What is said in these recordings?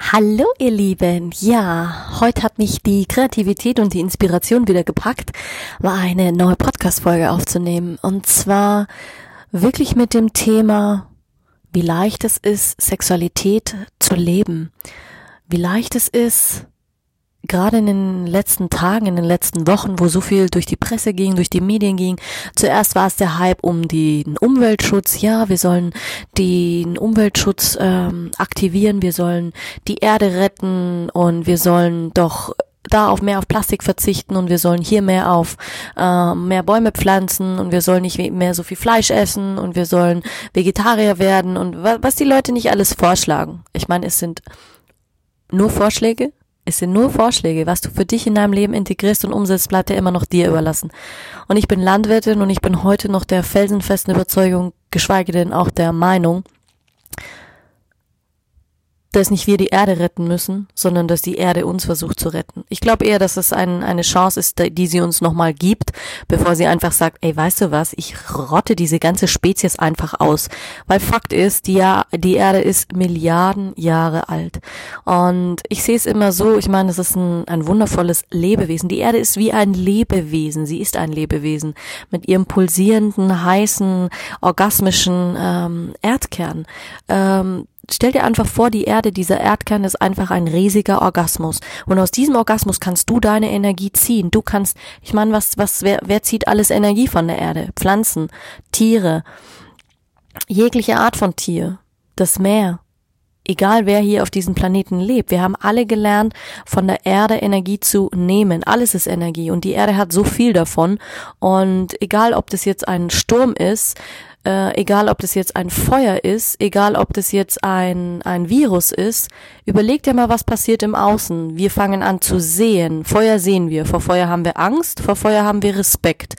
Hallo ihr Lieben, ja, heute hat mich die Kreativität und die Inspiration wieder gepackt, mal eine neue Podcast-Folge aufzunehmen. Und zwar wirklich mit dem Thema, wie leicht es ist, Sexualität zu leben. Wie leicht es ist, gerade in den letzten Tagen, in den letzten Wochen, wo so viel durch die Presse ging, durch die Medien ging, zuerst war es der Hype um den Umweltschutz. Ja, wir sollen den Umweltschutz ähm, aktivieren, wir sollen die Erde retten und wir sollen doch da auf mehr auf Plastik verzichten und wir sollen hier mehr auf äh, mehr Bäume pflanzen und wir sollen nicht mehr so viel Fleisch essen und wir sollen Vegetarier werden und was die Leute nicht alles vorschlagen. Ich meine, es sind nur Vorschläge, es sind nur Vorschläge. Was du für dich in deinem Leben integrierst und umsetzt, bleibt ja immer noch dir überlassen. Und ich bin Landwirtin und ich bin heute noch der felsenfesten Überzeugung, geschweige denn auch der Meinung, dass nicht wir die Erde retten müssen, sondern dass die Erde uns versucht zu retten. Ich glaube eher, dass es ein, eine Chance ist, die sie uns nochmal gibt, bevor sie einfach sagt, ey, weißt du was, ich rotte diese ganze Spezies einfach aus. Weil Fakt ist, die, die Erde ist Milliarden Jahre alt. Und ich sehe es immer so, ich meine, es ist ein, ein wundervolles Lebewesen. Die Erde ist wie ein Lebewesen. Sie ist ein Lebewesen mit ihrem pulsierenden, heißen, orgasmischen ähm, Erdkern. Ähm, stell dir einfach vor, die Erde, dieser Erdkern ist einfach ein riesiger Orgasmus. Und aus diesem Orgasmus kannst du deine Energie ziehen. Du kannst, ich meine, was, was, wer, wer zieht alles Energie von der Erde? Pflanzen, Tiere, jegliche Art von Tier, das Meer. Egal wer hier auf diesem Planeten lebt, wir haben alle gelernt, von der Erde Energie zu nehmen. Alles ist Energie und die Erde hat so viel davon. Und egal, ob das jetzt ein Sturm ist, äh, egal ob das jetzt ein Feuer ist, egal ob das jetzt ein, ein Virus ist, überleg dir mal, was passiert im Außen. Wir fangen an zu sehen. Feuer sehen wir. Vor Feuer haben wir Angst, vor Feuer haben wir Respekt.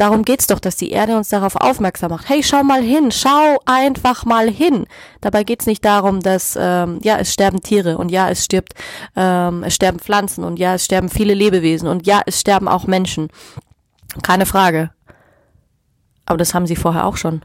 Darum geht's doch, dass die Erde uns darauf aufmerksam macht. Hey, schau mal hin, schau einfach mal hin. Dabei geht's nicht darum, dass ähm, ja es sterben Tiere und ja es stirbt, ähm, es sterben Pflanzen und ja es sterben viele Lebewesen und ja es sterben auch Menschen. Keine Frage. Aber das haben sie vorher auch schon.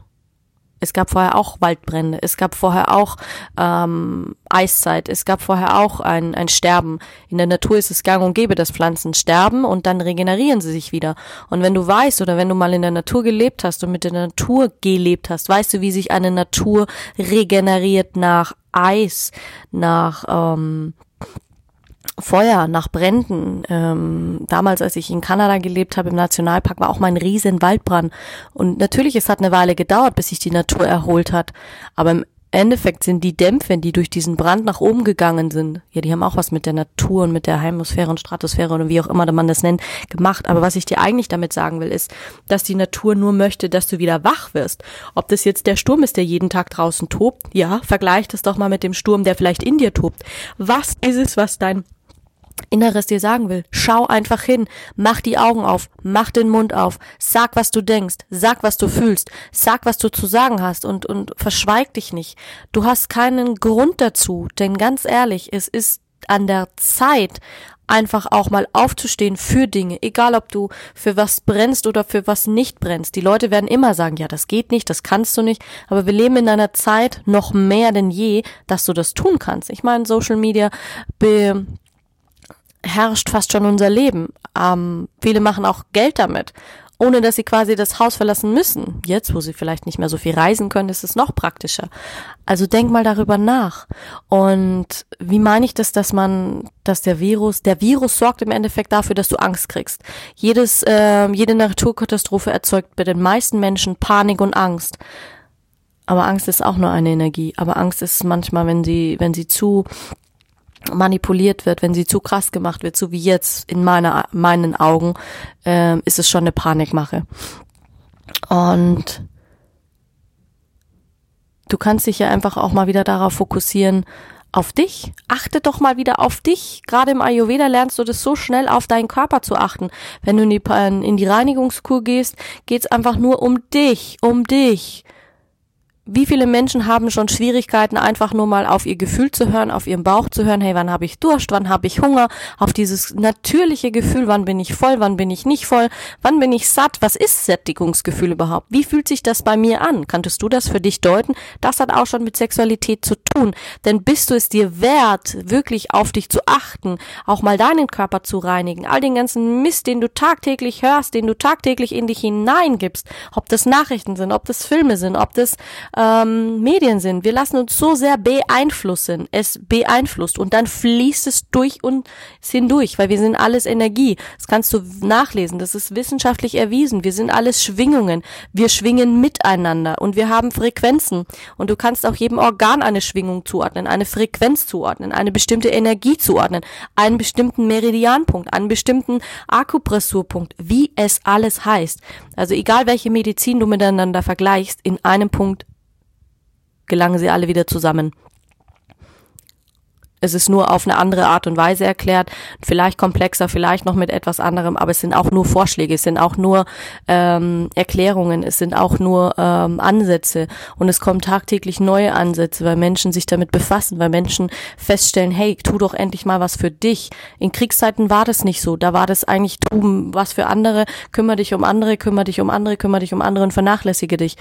Es gab vorher auch Waldbrände, es gab vorher auch ähm, Eiszeit, es gab vorher auch ein, ein Sterben. In der Natur ist es gang und gäbe, dass Pflanzen sterben und dann regenerieren sie sich wieder. Und wenn du weißt oder wenn du mal in der Natur gelebt hast und mit der Natur gelebt hast, weißt du, wie sich eine Natur regeneriert nach Eis, nach ähm, Feuer, nach Bränden. Ähm, damals, als ich in Kanada gelebt habe, im Nationalpark, war auch mal ein riesen Waldbrand. Und natürlich, es hat eine Weile gedauert, bis sich die Natur erholt hat. Aber im Endeffekt sind die Dämpfe, die durch diesen Brand nach oben gegangen sind, ja, die haben auch was mit der Natur und mit der Heimosphäre und Stratosphäre oder wie auch immer man das nennt, gemacht. Aber was ich dir eigentlich damit sagen will, ist, dass die Natur nur möchte, dass du wieder wach wirst. Ob das jetzt der Sturm ist, der jeden Tag draußen tobt, ja, vergleich das doch mal mit dem Sturm, der vielleicht in dir tobt. Was ist es, was dein Inneres dir sagen will. Schau einfach hin, mach die Augen auf, mach den Mund auf, sag, was du denkst, sag, was du fühlst, sag, was du zu sagen hast und, und verschweig dich nicht. Du hast keinen Grund dazu, denn ganz ehrlich, es ist an der Zeit, einfach auch mal aufzustehen für Dinge, egal ob du für was brennst oder für was nicht brennst. Die Leute werden immer sagen, ja, das geht nicht, das kannst du nicht, aber wir leben in einer Zeit noch mehr denn je, dass du das tun kannst. Ich meine, Social Media be herrscht fast schon unser Leben. Ähm, viele machen auch Geld damit, ohne dass sie quasi das Haus verlassen müssen. Jetzt, wo sie vielleicht nicht mehr so viel reisen können, ist es noch praktischer. Also denk mal darüber nach. Und wie meine ich das, dass man, dass der Virus, der Virus sorgt im Endeffekt dafür, dass du Angst kriegst. Jedes, äh, jede Naturkatastrophe erzeugt bei den meisten Menschen Panik und Angst. Aber Angst ist auch nur eine Energie. Aber Angst ist manchmal, wenn sie, wenn sie zu manipuliert wird, wenn sie zu krass gemacht wird, so wie jetzt in meiner, meinen Augen, äh, ist es schon eine Panikmache. Und du kannst dich ja einfach auch mal wieder darauf fokussieren, auf dich. Achte doch mal wieder auf dich. Gerade im Ayurveda lernst du das so schnell auf deinen Körper zu achten. Wenn du in die, in die Reinigungskur gehst, geht's einfach nur um dich, um dich wie viele Menschen haben schon Schwierigkeiten, einfach nur mal auf ihr Gefühl zu hören, auf ihren Bauch zu hören, hey, wann habe ich Durst, wann habe ich Hunger, auf dieses natürliche Gefühl, wann bin ich voll, wann bin ich nicht voll, wann bin ich satt, was ist Sättigungsgefühl überhaupt, wie fühlt sich das bei mir an, kanntest du das für dich deuten? Das hat auch schon mit Sexualität zu tun, denn bist du es dir wert, wirklich auf dich zu achten, auch mal deinen Körper zu reinigen, all den ganzen Mist, den du tagtäglich hörst, den du tagtäglich in dich hineingibst, ob das Nachrichten sind, ob das Filme sind, ob das ähm, Medien sind. Wir lassen uns so sehr beeinflussen. Es beeinflusst und dann fließt es durch uns hindurch, weil wir sind alles Energie. Das kannst du nachlesen. Das ist wissenschaftlich erwiesen. Wir sind alles Schwingungen. Wir schwingen miteinander und wir haben Frequenzen. Und du kannst auch jedem Organ eine Schwingung zuordnen, eine Frequenz zuordnen, eine bestimmte Energie zuordnen, einen bestimmten Meridianpunkt, einen bestimmten Akupressurpunkt, wie es alles heißt. Also egal welche Medizin du miteinander vergleichst, in einem Punkt gelangen sie alle wieder zusammen. Es ist nur auf eine andere Art und Weise erklärt, vielleicht komplexer, vielleicht noch mit etwas anderem, aber es sind auch nur Vorschläge, es sind auch nur ähm, Erklärungen, es sind auch nur ähm, Ansätze und es kommen tagtäglich neue Ansätze, weil Menschen sich damit befassen, weil Menschen feststellen, hey, tu doch endlich mal was für dich. In Kriegszeiten war das nicht so, da war das eigentlich, tu was für andere, kümmere dich um andere, kümmere dich um andere, kümmere dich um andere und vernachlässige dich.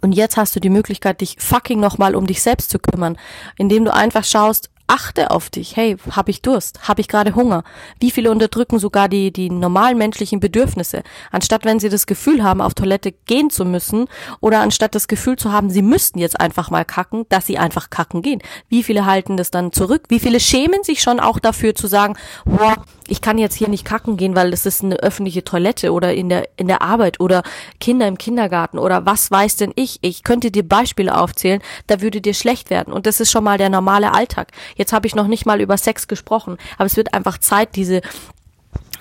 Und jetzt hast du die Möglichkeit, dich fucking nochmal um dich selbst zu kümmern, indem du einfach schaust, achte auf dich. Hey, habe ich Durst? Habe ich gerade Hunger? Wie viele unterdrücken sogar die, die normalen menschlichen Bedürfnisse? Anstatt wenn sie das Gefühl haben, auf Toilette gehen zu müssen oder anstatt das Gefühl zu haben, sie müssten jetzt einfach mal kacken, dass sie einfach kacken gehen. Wie viele halten das dann zurück? Wie viele schämen sich schon auch dafür zu sagen, boah, ich kann jetzt hier nicht kacken gehen, weil das ist eine öffentliche Toilette oder in der, in der Arbeit oder Kinder im Kindergarten oder was weiß denn ich? Ich könnte dir Beispiele aufzählen, da würde dir schlecht werden. Und das ist schon mal der normale Alltag. Jetzt habe ich noch nicht mal über Sex gesprochen, aber es wird einfach Zeit, diese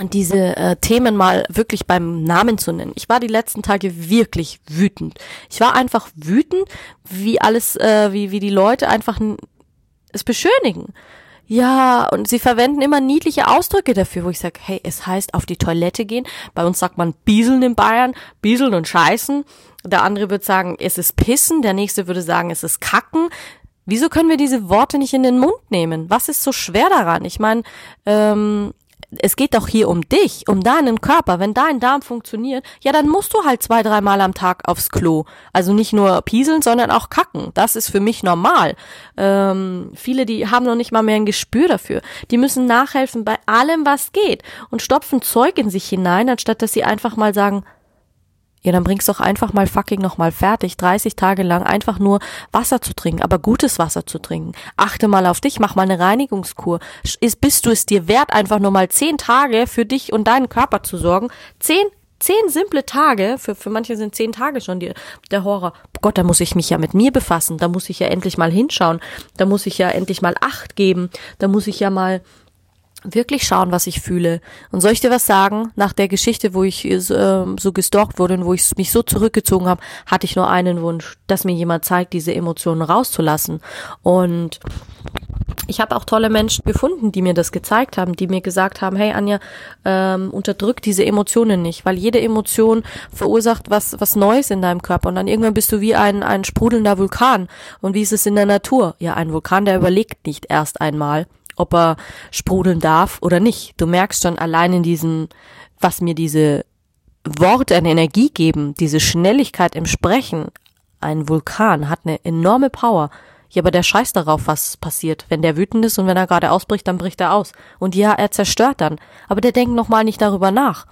diese äh, Themen mal wirklich beim Namen zu nennen. Ich war die letzten Tage wirklich wütend. Ich war einfach wütend, wie alles, äh, wie wie die Leute einfach es beschönigen. Ja, und sie verwenden immer niedliche Ausdrücke dafür, wo ich sage, hey, es heißt auf die Toilette gehen. Bei uns sagt man bieseln in Bayern, bieseln und scheißen. Der andere wird sagen, es ist pissen. Der nächste würde sagen, es ist kacken. Wieso können wir diese Worte nicht in den Mund nehmen? Was ist so schwer daran? Ich meine, ähm, es geht doch hier um dich, um deinen Körper. Wenn dein Darm funktioniert, ja, dann musst du halt zwei, dreimal am Tag aufs Klo. Also nicht nur pieseln, sondern auch kacken. Das ist für mich normal. Ähm, viele, die haben noch nicht mal mehr ein Gespür dafür. Die müssen nachhelfen bei allem, was geht und stopfen Zeug in sich hinein, anstatt dass sie einfach mal sagen, ja, dann bring's doch einfach mal fucking nochmal fertig, 30 Tage lang einfach nur Wasser zu trinken, aber gutes Wasser zu trinken. Achte mal auf dich, mach mal eine Reinigungskur. Ist, bist du es dir wert, einfach nur mal 10 Tage für dich und deinen Körper zu sorgen? 10 zehn simple Tage, für, für manche sind zehn Tage schon die, der Horror. Gott, da muss ich mich ja mit mir befassen, da muss ich ja endlich mal hinschauen, da muss ich ja endlich mal Acht geben, da muss ich ja mal wirklich schauen, was ich fühle. Und soll ich dir was sagen? Nach der Geschichte, wo ich äh, so gestalkt wurde und wo ich mich so zurückgezogen habe, hatte ich nur einen Wunsch, dass mir jemand zeigt, diese Emotionen rauszulassen. Und ich habe auch tolle Menschen gefunden, die mir das gezeigt haben, die mir gesagt haben, hey Anja, ähm, unterdrück diese Emotionen nicht, weil jede Emotion verursacht was, was Neues in deinem Körper und dann irgendwann bist du wie ein, ein sprudelnder Vulkan. Und wie ist es in der Natur? Ja, ein Vulkan, der überlegt nicht erst einmal, ob er sprudeln darf oder nicht. Du merkst schon allein in diesem, was mir diese Worte an Energie geben, diese Schnelligkeit im Sprechen. Ein Vulkan hat eine enorme Power. Ja, aber der scheißt darauf, was passiert. Wenn der wütend ist und wenn er gerade ausbricht, dann bricht er aus. Und ja, er zerstört dann. Aber der denkt nochmal nicht darüber nach.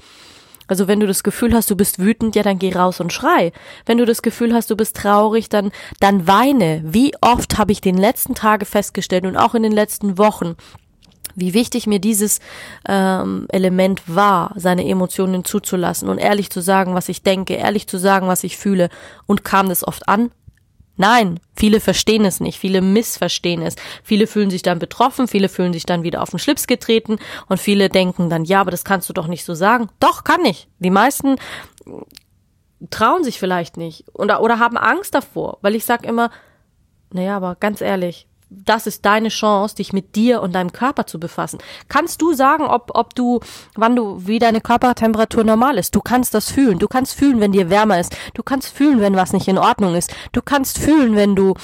Also wenn du das Gefühl hast, du bist wütend, ja, dann geh raus und schrei. Wenn du das Gefühl hast, du bist traurig, dann, dann weine. Wie oft habe ich den letzten Tage festgestellt und auch in den letzten Wochen, wie wichtig mir dieses ähm, Element war, seine Emotionen zuzulassen und ehrlich zu sagen, was ich denke, ehrlich zu sagen, was ich fühle. Und kam das oft an? Nein, viele verstehen es nicht, viele missverstehen es. Viele fühlen sich dann betroffen, viele fühlen sich dann wieder auf den Schlips getreten und viele denken dann, ja, aber das kannst du doch nicht so sagen. Doch, kann ich. Die meisten trauen sich vielleicht nicht oder, oder haben Angst davor, weil ich sag immer, naja, aber ganz ehrlich, das ist deine Chance, dich mit dir und deinem Körper zu befassen. Kannst du sagen, ob, ob du, wann du, wie deine Körpertemperatur normal ist? Du kannst das fühlen. Du kannst fühlen, wenn dir wärmer ist. Du kannst fühlen, wenn was nicht in Ordnung ist. Du kannst fühlen, wenn du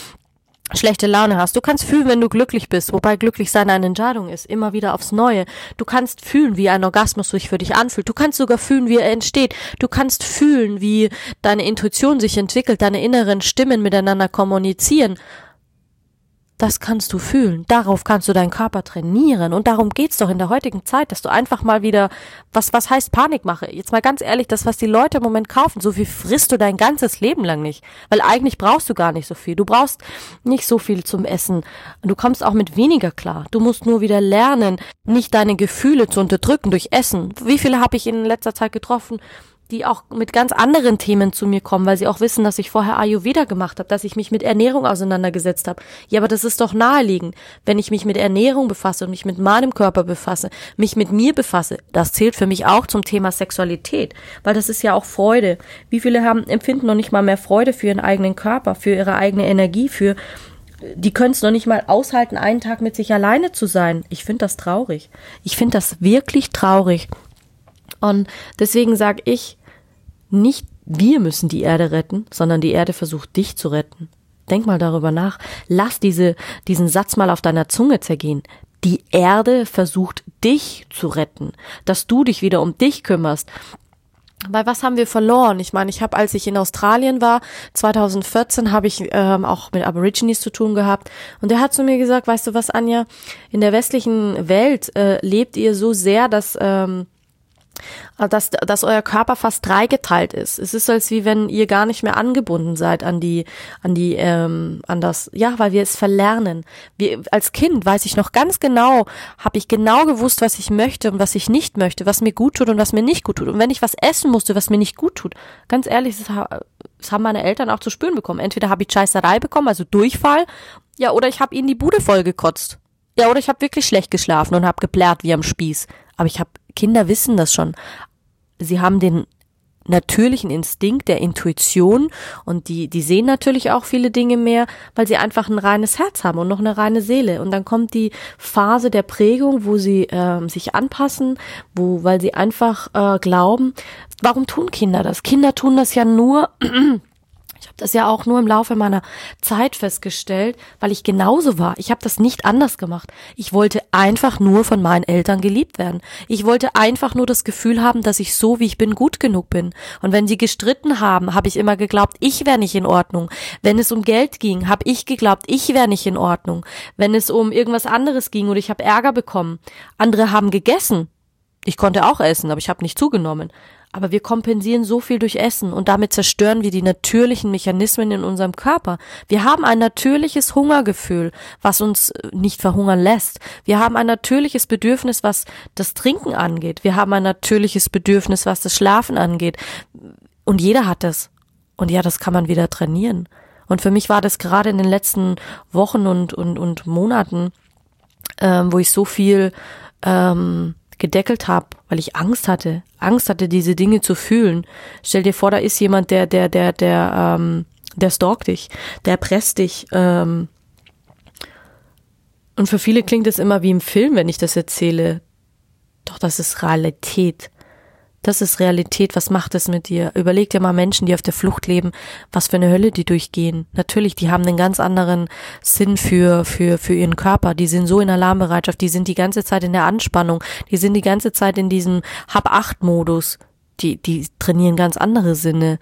schlechte Laune hast. Du kannst fühlen, wenn du glücklich bist, wobei glücklich sein eine Entscheidung ist, immer wieder aufs Neue. Du kannst fühlen, wie ein Orgasmus sich für dich anfühlt. Du kannst sogar fühlen, wie er entsteht. Du kannst fühlen, wie deine Intuition sich entwickelt, deine inneren Stimmen miteinander kommunizieren. Das kannst du fühlen. Darauf kannst du deinen Körper trainieren. Und darum geht's doch in der heutigen Zeit, dass du einfach mal wieder, was, was heißt Panikmache? Jetzt mal ganz ehrlich, das, was die Leute im Moment kaufen, so viel frisst du dein ganzes Leben lang nicht. Weil eigentlich brauchst du gar nicht so viel. Du brauchst nicht so viel zum Essen. Du kommst auch mit weniger klar. Du musst nur wieder lernen, nicht deine Gefühle zu unterdrücken durch Essen. Wie viele habe ich in letzter Zeit getroffen? Die auch mit ganz anderen Themen zu mir kommen, weil sie auch wissen, dass ich vorher Ayurveda gemacht habe, dass ich mich mit Ernährung auseinandergesetzt habe. Ja, aber das ist doch naheliegend, wenn ich mich mit Ernährung befasse und mich mit meinem Körper befasse, mich mit mir befasse. Das zählt für mich auch zum Thema Sexualität, weil das ist ja auch Freude. Wie viele haben empfinden noch nicht mal mehr Freude für ihren eigenen Körper, für ihre eigene Energie, für die können es noch nicht mal aushalten, einen Tag mit sich alleine zu sein. Ich finde das traurig. Ich finde das wirklich traurig. Und deswegen sage ich, nicht wir müssen die Erde retten, sondern die Erde versucht dich zu retten. Denk mal darüber nach. Lass diese, diesen Satz mal auf deiner Zunge zergehen. Die Erde versucht dich zu retten, dass du dich wieder um dich kümmerst. Weil was haben wir verloren? Ich meine, ich habe, als ich in Australien war, 2014, habe ich ähm, auch mit Aborigines zu tun gehabt. Und der hat zu mir gesagt, weißt du was, Anja, in der westlichen Welt äh, lebt ihr so sehr, dass ähm, äh, dass, dass euer Körper fast dreigeteilt ist. Es ist als wie wenn ihr gar nicht mehr angebunden seid an die, an die, ähm, an das, ja, weil wir es verlernen. Wir, als Kind weiß ich noch ganz genau, habe ich genau gewusst, was ich möchte und was ich nicht möchte, was mir gut tut und was mir nicht gut tut. Und wenn ich was essen musste, was mir nicht gut tut, ganz ehrlich, das, das haben meine Eltern auch zu spüren bekommen. Entweder habe ich Scheißerei bekommen, also Durchfall, ja, oder ich habe ihnen die Bude voll gekotzt. Ja, oder ich habe wirklich schlecht geschlafen und habe geblärt wie am Spieß. Aber ich habe Kinder wissen das schon. Sie haben den natürlichen Instinkt der Intuition und die, die sehen natürlich auch viele Dinge mehr, weil sie einfach ein reines Herz haben und noch eine reine Seele. Und dann kommt die Phase der Prägung, wo sie äh, sich anpassen, wo, weil sie einfach äh, glauben. Warum tun Kinder das? Kinder tun das ja nur, Ich habe das ja auch nur im Laufe meiner Zeit festgestellt, weil ich genauso war. Ich habe das nicht anders gemacht. Ich wollte einfach nur von meinen Eltern geliebt werden. Ich wollte einfach nur das Gefühl haben, dass ich so, wie ich bin, gut genug bin. Und wenn sie gestritten haben, habe ich immer geglaubt, ich wäre nicht in Ordnung. Wenn es um Geld ging, habe ich geglaubt, ich wäre nicht in Ordnung. Wenn es um irgendwas anderes ging oder ich habe Ärger bekommen, andere haben gegessen. Ich konnte auch essen, aber ich habe nicht zugenommen. Aber wir kompensieren so viel durch Essen und damit zerstören wir die natürlichen Mechanismen in unserem Körper. Wir haben ein natürliches Hungergefühl, was uns äh, nicht verhungern lässt. Wir haben ein natürliches Bedürfnis, was das Trinken angeht. Wir haben ein natürliches Bedürfnis, was das Schlafen angeht. Und jeder hat das. Und ja, das kann man wieder trainieren. Und für mich war das gerade in den letzten Wochen und, und, und Monaten, ähm, wo ich so viel ähm, gedeckelt habe, weil ich Angst hatte, Angst hatte, diese Dinge zu fühlen. Stell dir vor, da ist jemand, der, der, der, der, ähm, der stalkt dich, der presst dich. Ähm, und für viele klingt es immer wie im Film, wenn ich das erzähle. Doch das ist Realität. Das ist Realität. Was macht es mit dir? Überleg dir mal Menschen, die auf der Flucht leben, was für eine Hölle die durchgehen. Natürlich, die haben einen ganz anderen Sinn für, für, für ihren Körper. Die sind so in Alarmbereitschaft. Die sind die ganze Zeit in der Anspannung. Die sind die ganze Zeit in diesem Hab-Acht-Modus. Die, die trainieren ganz andere Sinne.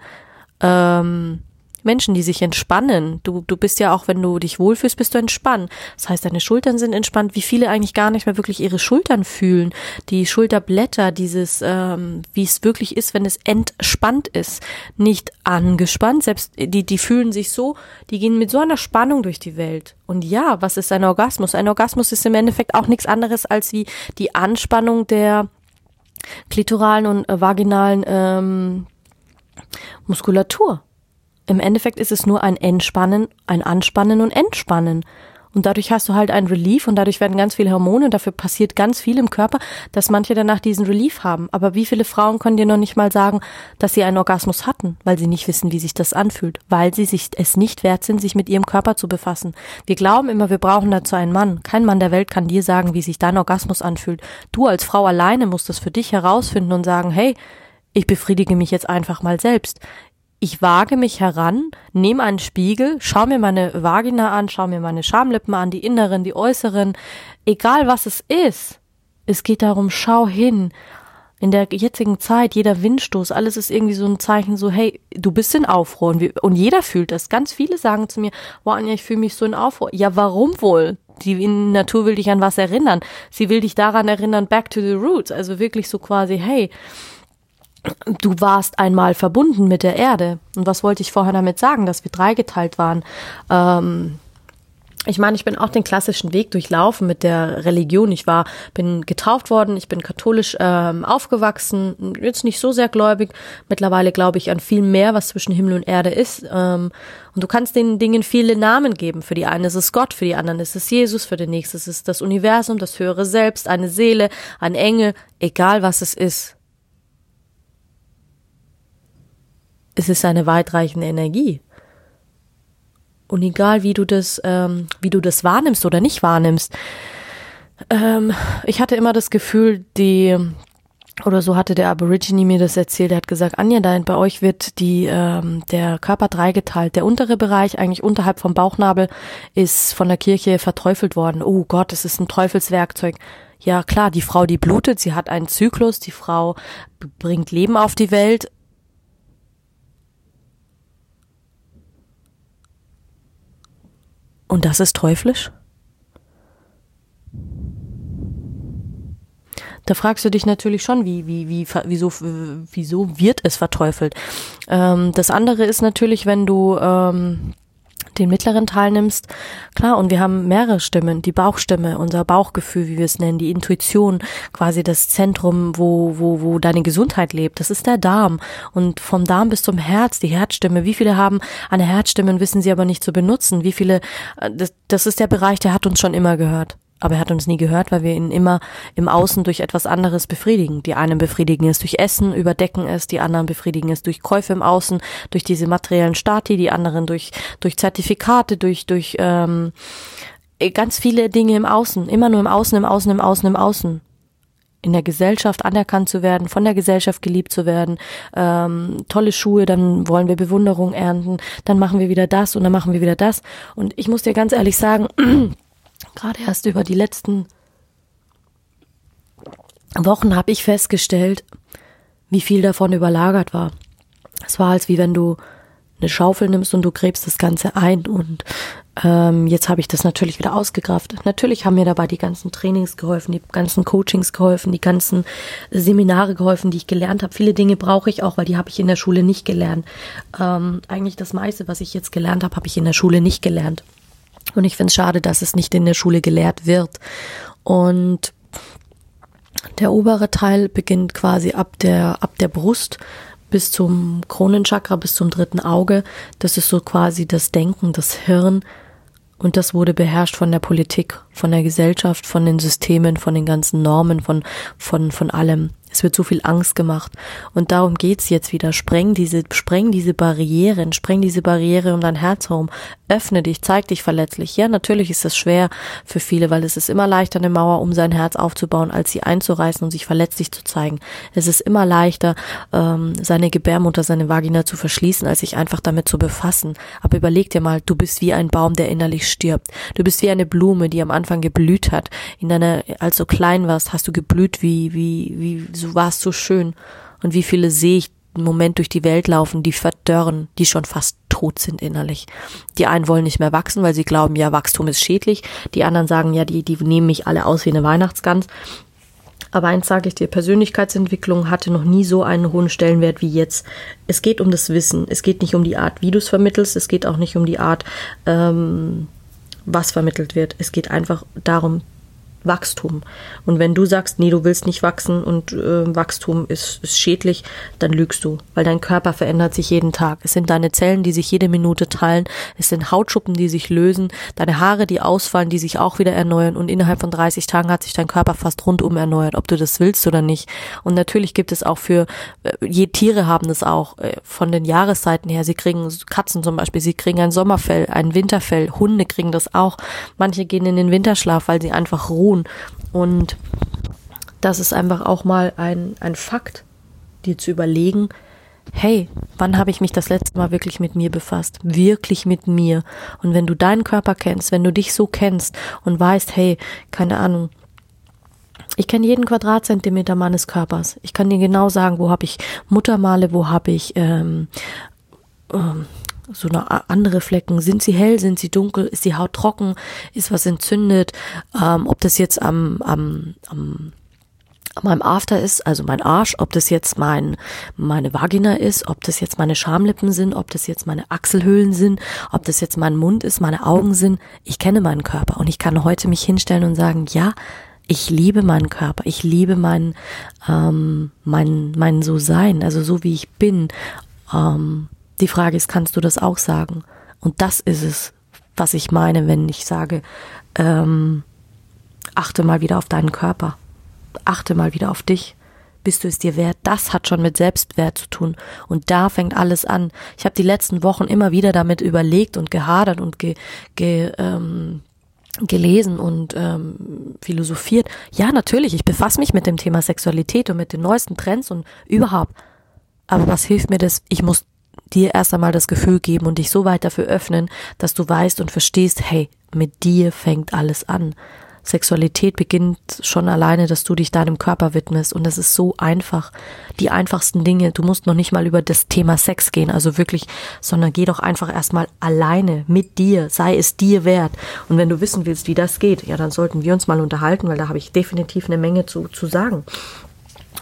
Ähm, Menschen, die sich entspannen. Du, du bist ja auch, wenn du dich wohlfühlst, bist du entspannt. Das heißt, deine Schultern sind entspannt, wie viele eigentlich gar nicht mehr wirklich ihre Schultern fühlen. Die Schulterblätter, dieses, ähm, wie es wirklich ist, wenn es entspannt ist. Nicht angespannt, selbst die, die fühlen sich so, die gehen mit so einer Spannung durch die Welt. Und ja, was ist ein Orgasmus? Ein Orgasmus ist im Endeffekt auch nichts anderes als wie die Anspannung der klitoralen und äh, vaginalen ähm, Muskulatur. Im Endeffekt ist es nur ein Entspannen, ein Anspannen und Entspannen. Und dadurch hast du halt ein Relief und dadurch werden ganz viele Hormone und dafür passiert ganz viel im Körper, dass manche danach diesen Relief haben. Aber wie viele Frauen können dir noch nicht mal sagen, dass sie einen Orgasmus hatten, weil sie nicht wissen, wie sich das anfühlt, weil sie sich es nicht wert sind, sich mit ihrem Körper zu befassen. Wir glauben immer, wir brauchen dazu einen Mann. Kein Mann der Welt kann dir sagen, wie sich dein Orgasmus anfühlt. Du als Frau alleine musst es für dich herausfinden und sagen, hey, ich befriedige mich jetzt einfach mal selbst ich wage mich heran, nehme einen Spiegel, schau mir meine Vagina an, schau mir meine Schamlippen an, die inneren, die äußeren, egal was es ist. Es geht darum, schau hin. In der jetzigen Zeit, jeder Windstoß, alles ist irgendwie so ein Zeichen, so, hey, du bist in Aufruhr. Und, wir, und jeder fühlt das. Ganz viele sagen zu mir, wow, Anja, ich fühle mich so in Aufruhr. Ja, warum wohl? Die Natur will dich an was erinnern. Sie will dich daran erinnern, back to the roots. Also wirklich so quasi, hey, du warst einmal verbunden mit der Erde. Und was wollte ich vorher damit sagen, dass wir dreigeteilt waren? Ähm, ich meine, ich bin auch den klassischen Weg durchlaufen mit der Religion. Ich war, bin getauft worden, ich bin katholisch ähm, aufgewachsen, jetzt nicht so sehr gläubig. Mittlerweile glaube ich an viel mehr, was zwischen Himmel und Erde ist. Ähm, und du kannst den Dingen viele Namen geben. Für die einen ist es Gott, für die anderen ist es Jesus, für den nächsten ist es das Universum, das höhere Selbst, eine Seele, ein Engel, egal was es ist. Es ist eine weitreichende Energie. Und egal wie du das, ähm, wie du das wahrnimmst oder nicht wahrnimmst, ähm, ich hatte immer das Gefühl, die oder so hatte der Aborigine mir das erzählt. Er hat gesagt, Anja, dein, bei euch wird die ähm, der Körper dreigeteilt. Der untere Bereich, eigentlich unterhalb vom Bauchnabel, ist von der Kirche verteufelt worden. Oh Gott, es ist ein Teufelswerkzeug. Ja klar, die Frau, die blutet, sie hat einen Zyklus, die Frau bringt Leben auf die Welt Und das ist teuflisch? Da fragst du dich natürlich schon, wie, wie, wie, wieso, wieso wird es verteufelt? Ähm, das andere ist natürlich, wenn du ähm, den mittleren Teil nimmst, klar, und wir haben mehrere Stimmen, die Bauchstimme, unser Bauchgefühl, wie wir es nennen, die Intuition, quasi das Zentrum, wo, wo, wo deine Gesundheit lebt, das ist der Darm. Und vom Darm bis zum Herz, die Herzstimme, wie viele haben eine Herzstimme und wissen sie aber nicht zu benutzen? Wie viele, äh, das, das ist der Bereich, der hat uns schon immer gehört aber er hat uns nie gehört, weil wir ihn immer im Außen durch etwas anderes befriedigen. Die einen befriedigen es durch Essen, überdecken es, die anderen befriedigen es durch Käufe im Außen, durch diese materiellen Stati, die anderen durch, durch Zertifikate, durch, durch ähm, ganz viele Dinge im Außen, immer nur im Außen, im Außen, im Außen, im Außen in der Gesellschaft anerkannt zu werden, von der Gesellschaft geliebt zu werden, ähm, tolle Schuhe, dann wollen wir Bewunderung ernten, dann machen wir wieder das und dann machen wir wieder das. Und ich muss dir ganz ehrlich sagen, gerade erst über die letzten Wochen habe ich festgestellt, wie viel davon überlagert war. Es war, als wie wenn du eine Schaufel nimmst und du gräbst das Ganze ein und ähm, jetzt habe ich das natürlich wieder ausgegraft. Natürlich haben mir dabei die ganzen Trainings geholfen, die ganzen Coachings geholfen, die ganzen Seminare geholfen, die ich gelernt habe. Viele Dinge brauche ich auch, weil die habe ich in der Schule nicht gelernt. Ähm, eigentlich das meiste, was ich jetzt gelernt habe, habe ich in der Schule nicht gelernt. Und ich finde es schade, dass es nicht in der Schule gelehrt wird. Und der obere Teil beginnt quasi ab der, ab der Brust bis zum Kronenchakra, bis zum dritten Auge. Das ist so quasi das Denken, das Hirn. Und das wurde beherrscht von der Politik, von der Gesellschaft, von den Systemen, von den ganzen Normen, von, von, von allem. Es wird so viel Angst gemacht. Und darum geht's jetzt wieder. Spreng diese, spreng diese Barrieren, spreng diese Barriere um dein Herz herum. Öffne dich, zeig dich verletzlich. Ja, natürlich ist das schwer für viele, weil es ist immer leichter, eine Mauer um sein Herz aufzubauen, als sie einzureißen und sich verletzlich zu zeigen. Es ist immer leichter, ähm, seine Gebärmutter, seine Vagina zu verschließen, als sich einfach damit zu befassen. Aber überleg dir mal, du bist wie ein Baum, der innerlich stirbt. Du bist wie eine Blume, die am Anfang geblüht hat. In deiner, als du klein warst, hast du geblüht wie, wie, wie so war es so schön. Und wie viele sehe ich im Moment durch die Welt laufen, die verdörren, die schon fast tot sind innerlich. Die einen wollen nicht mehr wachsen, weil sie glauben, ja, Wachstum ist schädlich. Die anderen sagen, ja, die, die nehmen mich alle aus wie eine Weihnachtsgans. Aber eins sage ich dir, Persönlichkeitsentwicklung hatte noch nie so einen hohen Stellenwert wie jetzt. Es geht um das Wissen. Es geht nicht um die Art, wie du es vermittelst. Es geht auch nicht um die Art, ähm, was vermittelt wird. Es geht einfach darum, Wachstum. Und wenn du sagst, nee, du willst nicht wachsen und äh, Wachstum ist, ist schädlich, dann lügst du, weil dein Körper verändert sich jeden Tag. Es sind deine Zellen, die sich jede Minute teilen, es sind Hautschuppen, die sich lösen, deine Haare, die ausfallen, die sich auch wieder erneuern und innerhalb von 30 Tagen hat sich dein Körper fast rundum erneuert, ob du das willst oder nicht. Und natürlich gibt es auch für, äh, je Tiere haben das auch, äh, von den Jahreszeiten her, sie kriegen Katzen zum Beispiel, sie kriegen ein Sommerfell, ein Winterfell, Hunde kriegen das auch. Manche gehen in den Winterschlaf, weil sie einfach ruhen tun. Und das ist einfach auch mal ein, ein Fakt, dir zu überlegen, hey, wann habe ich mich das letzte Mal wirklich mit mir befasst? Wirklich mit mir. Und wenn du deinen Körper kennst, wenn du dich so kennst und weißt, hey, keine Ahnung, ich kenne jeden Quadratzentimeter meines Körpers. Ich kann dir genau sagen, wo habe ich Muttermale, wo habe ich ähm, ähm, so eine andere Flecken. Sind sie hell, sind sie dunkel, ist die Haut trocken, ist was entzündet, ähm, ob das jetzt am, am, am meinem After ist, also mein Arsch, ob das jetzt mein, meine Vagina ist, ob das jetzt meine Schamlippen sind, ob das jetzt meine Achselhöhlen sind, ob das jetzt mein Mund ist, meine Augen sind. Ich kenne meinen Körper und ich kann heute mich hinstellen und sagen, ja, ich liebe meinen Körper, ich liebe mein, ähm, mein, mein So-Sein, also so wie ich bin. Ähm, die Frage ist, kannst du das auch sagen? Und das ist es, was ich meine, wenn ich sage, ähm, achte mal wieder auf deinen Körper, achte mal wieder auf dich. Bist du es dir wert? Das hat schon mit Selbstwert zu tun. Und da fängt alles an. Ich habe die letzten Wochen immer wieder damit überlegt und gehadert und ge, ge, ähm, gelesen und ähm, philosophiert. Ja, natürlich, ich befasse mich mit dem Thema Sexualität und mit den neuesten Trends und überhaupt. Aber was hilft mir das? Ich muss dir erst einmal das Gefühl geben und dich so weit dafür öffnen, dass du weißt und verstehst, hey, mit dir fängt alles an. Sexualität beginnt schon alleine, dass du dich deinem Körper widmest und das ist so einfach. Die einfachsten Dinge, du musst noch nicht mal über das Thema Sex gehen, also wirklich, sondern geh doch einfach erstmal alleine mit dir, sei es dir wert. Und wenn du wissen willst, wie das geht, ja, dann sollten wir uns mal unterhalten, weil da habe ich definitiv eine Menge zu, zu sagen.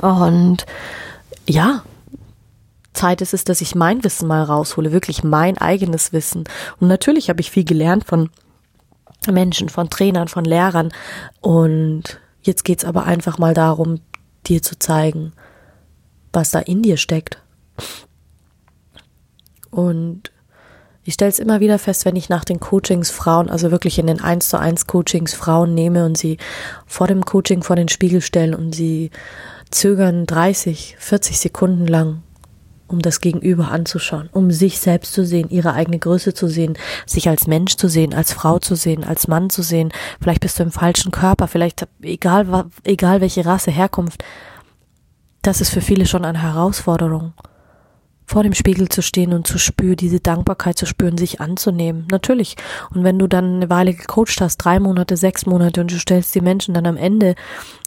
Und ja, Zeit ist es, dass ich mein Wissen mal raushole, wirklich mein eigenes Wissen. Und natürlich habe ich viel gelernt von Menschen, von Trainern, von Lehrern. Und jetzt geht's aber einfach mal darum, dir zu zeigen, was da in dir steckt. Und ich stelle es immer wieder fest, wenn ich nach den Coachings Frauen, also wirklich in den 1 zu 1 Coachings Frauen nehme und sie vor dem Coaching vor den Spiegel stellen und sie zögern 30, 40 Sekunden lang um das Gegenüber anzuschauen, um sich selbst zu sehen, ihre eigene Größe zu sehen, sich als Mensch zu sehen, als Frau zu sehen, als Mann zu sehen. Vielleicht bist du im falschen Körper, vielleicht egal, egal welche Rasse, Herkunft. Das ist für viele schon eine Herausforderung. Vor dem Spiegel zu stehen und zu spüren, diese Dankbarkeit zu spüren, sich anzunehmen. Natürlich. Und wenn du dann eine Weile gecoacht hast, drei Monate, sechs Monate und du stellst die Menschen dann am Ende,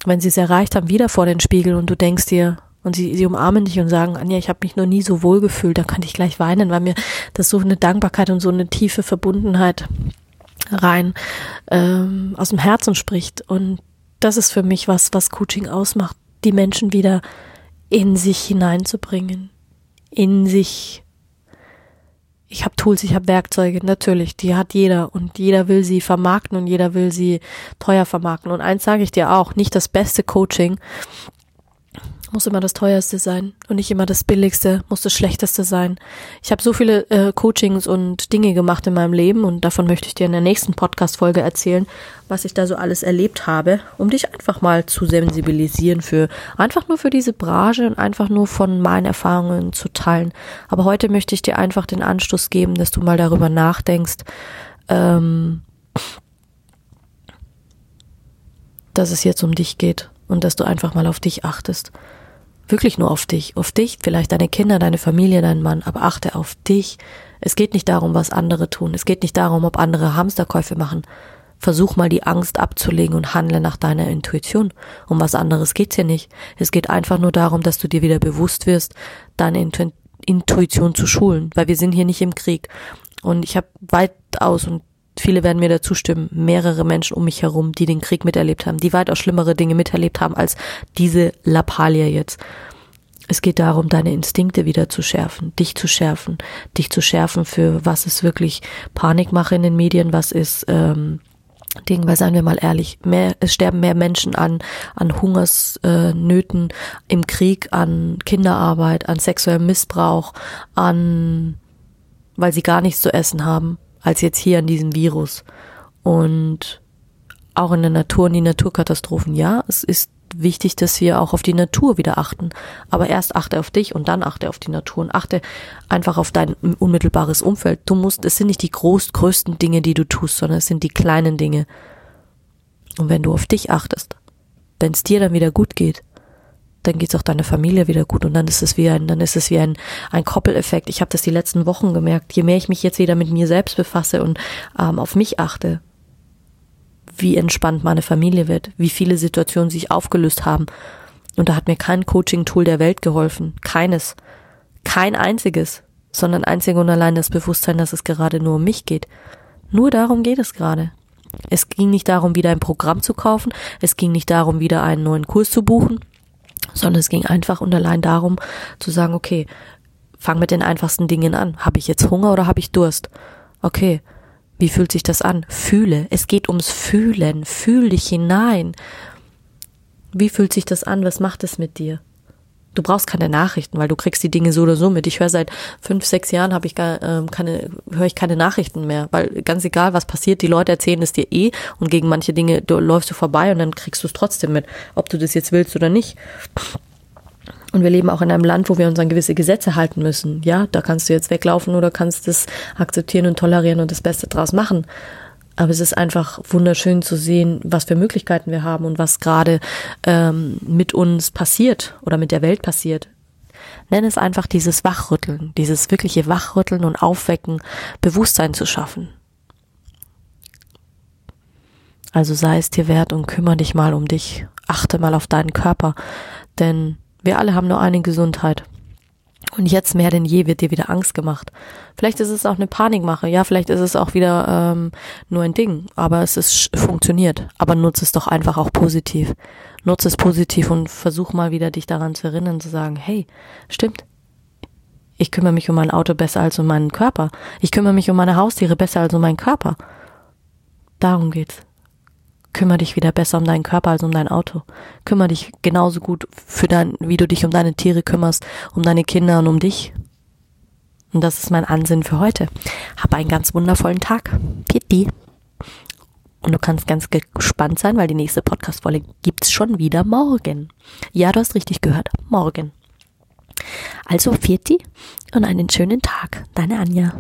wenn sie es erreicht haben, wieder vor den Spiegel und du denkst dir, und sie, sie umarmen dich und sagen, Anja, ich habe mich noch nie so wohl gefühlt, da kann ich gleich weinen, weil mir das so eine Dankbarkeit und so eine tiefe Verbundenheit rein ähm, aus dem Herzen spricht. Und das ist für mich was, was Coaching ausmacht, die Menschen wieder in sich hineinzubringen, in sich. Ich habe Tools, ich habe Werkzeuge, natürlich, die hat jeder und jeder will sie vermarkten und jeder will sie teuer vermarkten. Und eins sage ich dir auch, nicht das beste Coaching muss immer das teuerste sein und nicht immer das billigste, muss das schlechteste sein. Ich habe so viele äh, Coachings und Dinge gemacht in meinem Leben und davon möchte ich dir in der nächsten Podcast-Folge erzählen, was ich da so alles erlebt habe, um dich einfach mal zu sensibilisieren für, einfach nur für diese Branche und einfach nur von meinen Erfahrungen zu teilen. Aber heute möchte ich dir einfach den Anstoß geben, dass du mal darüber nachdenkst, ähm, dass es jetzt um dich geht und dass du einfach mal auf dich achtest wirklich nur auf dich, auf dich, vielleicht deine Kinder, deine Familie, deinen Mann, aber achte auf dich. Es geht nicht darum, was andere tun. Es geht nicht darum, ob andere Hamsterkäufe machen. Versuch mal die Angst abzulegen und handle nach deiner Intuition. Um was anderes geht's hier nicht. Es geht einfach nur darum, dass du dir wieder bewusst wirst, deine Intu Intuition zu schulen, weil wir sind hier nicht im Krieg. Und ich habe weitaus und viele werden mir dazu stimmen, mehrere Menschen um mich herum, die den Krieg miterlebt haben, die weitaus schlimmere Dinge miterlebt haben als diese Lappalie jetzt. Es geht darum, deine Instinkte wieder zu schärfen, dich zu schärfen, dich zu schärfen für was ist wirklich Panikmache in den Medien, was ist ähm, Ding, weil seien wir mal ehrlich, mehr, es sterben mehr Menschen an, an Hungersnöten äh, im Krieg, an Kinderarbeit, an sexuellem Missbrauch, an, weil sie gar nichts zu essen haben, als jetzt hier an diesem Virus. Und auch in der Natur und die Naturkatastrophen, ja, es ist wichtig, dass wir auch auf die Natur wieder achten. Aber erst achte auf dich und dann achte auf die Natur und achte einfach auf dein unmittelbares Umfeld. Du musst, es sind nicht die groß, größten Dinge, die du tust, sondern es sind die kleinen Dinge. Und wenn du auf dich achtest, wenn es dir dann wieder gut geht, dann geht's auch deiner Familie wieder gut und dann ist es wie ein, dann ist es wie ein, ein Koppeleffekt. Ich habe das die letzten Wochen gemerkt. Je mehr ich mich jetzt wieder mit mir selbst befasse und ähm, auf mich achte, wie entspannt meine Familie wird, wie viele Situationen sich aufgelöst haben. Und da hat mir kein Coaching-Tool der Welt geholfen. Keines. Kein einziges. Sondern einzig und allein das Bewusstsein, dass es gerade nur um mich geht. Nur darum geht es gerade. Es ging nicht darum, wieder ein Programm zu kaufen. Es ging nicht darum, wieder einen neuen Kurs zu buchen. Sondern es ging einfach und allein darum, zu sagen, okay, fang mit den einfachsten Dingen an. Habe ich jetzt Hunger oder habe ich Durst? Okay, wie fühlt sich das an? Fühle. Es geht ums Fühlen. Fühl dich hinein. Wie fühlt sich das an? Was macht es mit dir? Du brauchst keine Nachrichten, weil du kriegst die Dinge so oder so mit. Ich höre seit fünf, sechs Jahren habe ich gar ähm, keine, höre ich keine Nachrichten mehr, weil ganz egal was passiert, die Leute erzählen es dir eh und gegen manche Dinge du, läufst du vorbei und dann kriegst du es trotzdem mit, ob du das jetzt willst oder nicht. Und wir leben auch in einem Land, wo wir uns an gewisse Gesetze halten müssen. Ja, da kannst du jetzt weglaufen oder kannst es akzeptieren und tolerieren und das Beste draus machen. Aber es ist einfach wunderschön zu sehen, was für Möglichkeiten wir haben und was gerade ähm, mit uns passiert oder mit der Welt passiert. Nenn es einfach dieses Wachrütteln, dieses wirkliche Wachrütteln und Aufwecken, Bewusstsein zu schaffen. Also sei es dir wert und kümmere dich mal um dich. Achte mal auf deinen Körper, denn wir alle haben nur eine Gesundheit. Und jetzt mehr denn je wird dir wieder Angst gemacht. Vielleicht ist es auch eine Panikmache, ja, vielleicht ist es auch wieder ähm, nur ein Ding, aber es ist funktioniert. Aber nutze es doch einfach auch positiv. Nutze es positiv und versuch mal wieder dich daran zu erinnern, zu sagen, hey, stimmt. Ich kümmere mich um mein Auto besser als um meinen Körper. Ich kümmere mich um meine Haustiere besser als um meinen Körper. Darum geht's. Kümmer dich wieder besser um deinen Körper als um dein Auto. Kümmer dich genauso gut für dein, wie du dich um deine Tiere kümmerst, um deine Kinder und um dich. Und das ist mein Ansinn für heute. Hab einen ganz wundervollen Tag. Pitti. Und du kannst ganz gespannt sein, weil die nächste Podcast-Folge gibt's schon wieder morgen. Ja, du hast richtig gehört. Morgen. Also, Vierti und einen schönen Tag. Deine Anja.